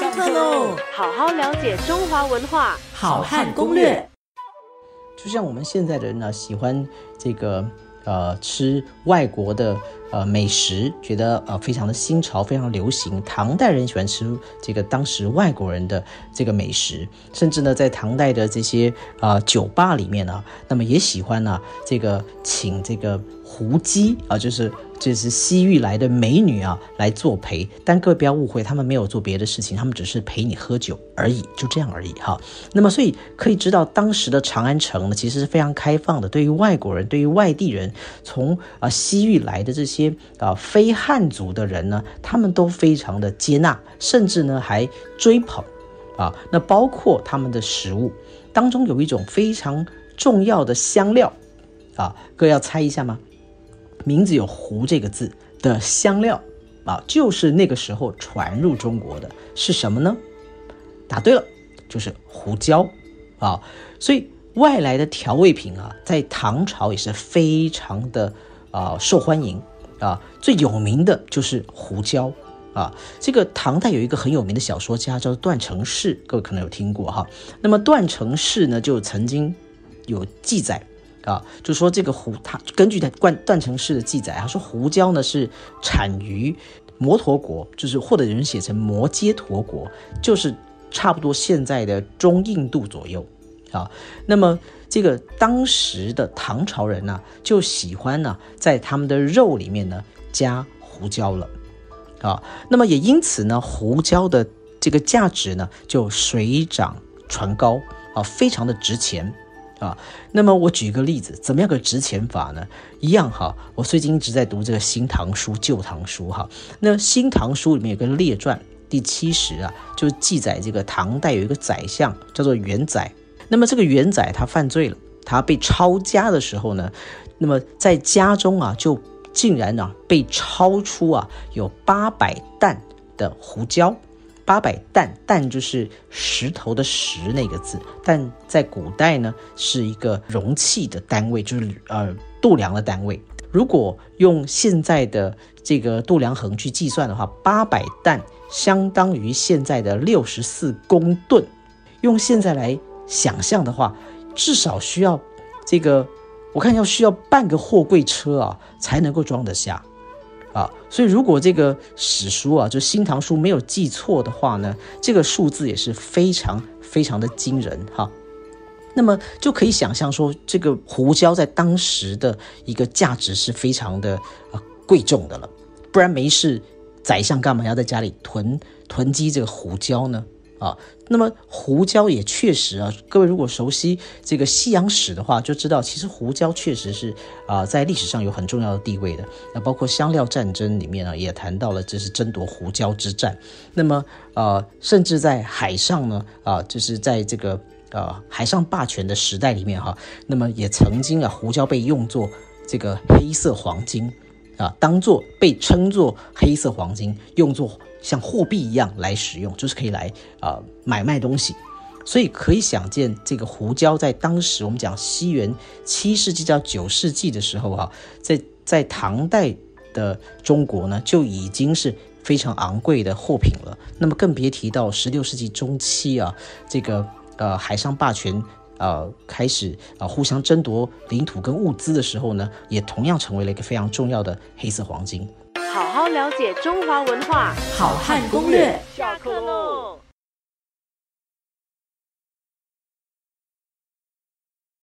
上课喽！好好了解中华文化，好汉攻略。就像我们现在的人呢，喜欢这个呃吃外国的呃美食，觉得呃非常的新潮，非常流行。唐代人喜欢吃这个当时外国人的这个美食，甚至呢在唐代的这些啊酒吧里面呢，那么也喜欢呢这个请这个胡姬啊，就是就是西域来的美女啊来作陪。但各位不要误会，他们没有做别的事情，他们只是陪你喝酒而已，就这样而已哈。那么所以可以知道，当时的长安城呢，其实是非常开放的，对于外国人，对于外地人，从啊西域来的这些些啊非汉族的人呢，他们都非常的接纳，甚至呢还追捧啊。那包括他们的食物当中有一种非常重要的香料啊，各位要猜一下吗？名字有“胡”这个字的香料啊，就是那个时候传入中国的是什么呢？答对了，就是胡椒啊。所以外来的调味品啊，在唐朝也是非常的啊受欢迎啊。最有名的就是胡椒啊。这个唐代有一个很有名的小说家叫做段成式，各位可能有听过哈。那么段成式呢，就曾经有记载。啊，就说这个胡，他根据他段段成式的记载，他说胡椒呢是产于摩陀国，就是或者有人写成摩揭陀国，就是差不多现在的中印度左右啊。那么这个当时的唐朝人呢，就喜欢呢在他们的肉里面呢加胡椒了啊。那么也因此呢，胡椒的这个价值呢就水涨船高啊，非常的值钱。啊，那么我举一个例子，怎么样个值钱法呢？一样哈，我最近一直在读这个《新唐书》《旧唐书》哈。那《新唐书》里面有个列传，第七十啊，就记载这个唐代有一个宰相叫做元载。那么这个元仔他犯罪了，他被抄家的时候呢，那么在家中啊，就竟然呢被抄出啊有八百担的胡椒。八百担，担就是石头的石那个字，但在古代呢是一个容器的单位，就是呃度量的单位。如果用现在的这个度量衡去计算的话，八百担相当于现在的六十四公吨。用现在来想象的话，至少需要这个，我看要需要半个货柜车啊才能够装得下。啊，所以如果这个史书啊，就《新唐书》没有记错的话呢，这个数字也是非常非常的惊人哈。那么就可以想象说，这个胡椒在当时的一个价值是非常的啊贵重的了，不然没事，宰相干嘛要在家里囤囤积这个胡椒呢？啊，那么胡椒也确实啊，各位如果熟悉这个西洋史的话，就知道其实胡椒确实是啊，在历史上有很重要的地位的。那包括香料战争里面呢，也谈到了这是争夺胡椒之战。那么呃，甚至在海上呢，啊，就是在这个呃海上霸权的时代里面哈，那么也曾经啊，胡椒被用作这个黑色黄金啊，当做被称作黑色黄金，用作。像货币一样来使用，就是可以来啊买卖东西，所以可以想见，这个胡椒在当时我们讲西元七世纪到九世纪的时候啊，在在唐代的中国呢，就已经是非常昂贵的货品了。那么更别提到十六世纪中期啊，这个呃海上霸权呃开始啊互相争夺领土跟物资的时候呢，也同样成为了一个非常重要的黑色黄金。好好了解中华文化，好汉攻略。下课喽。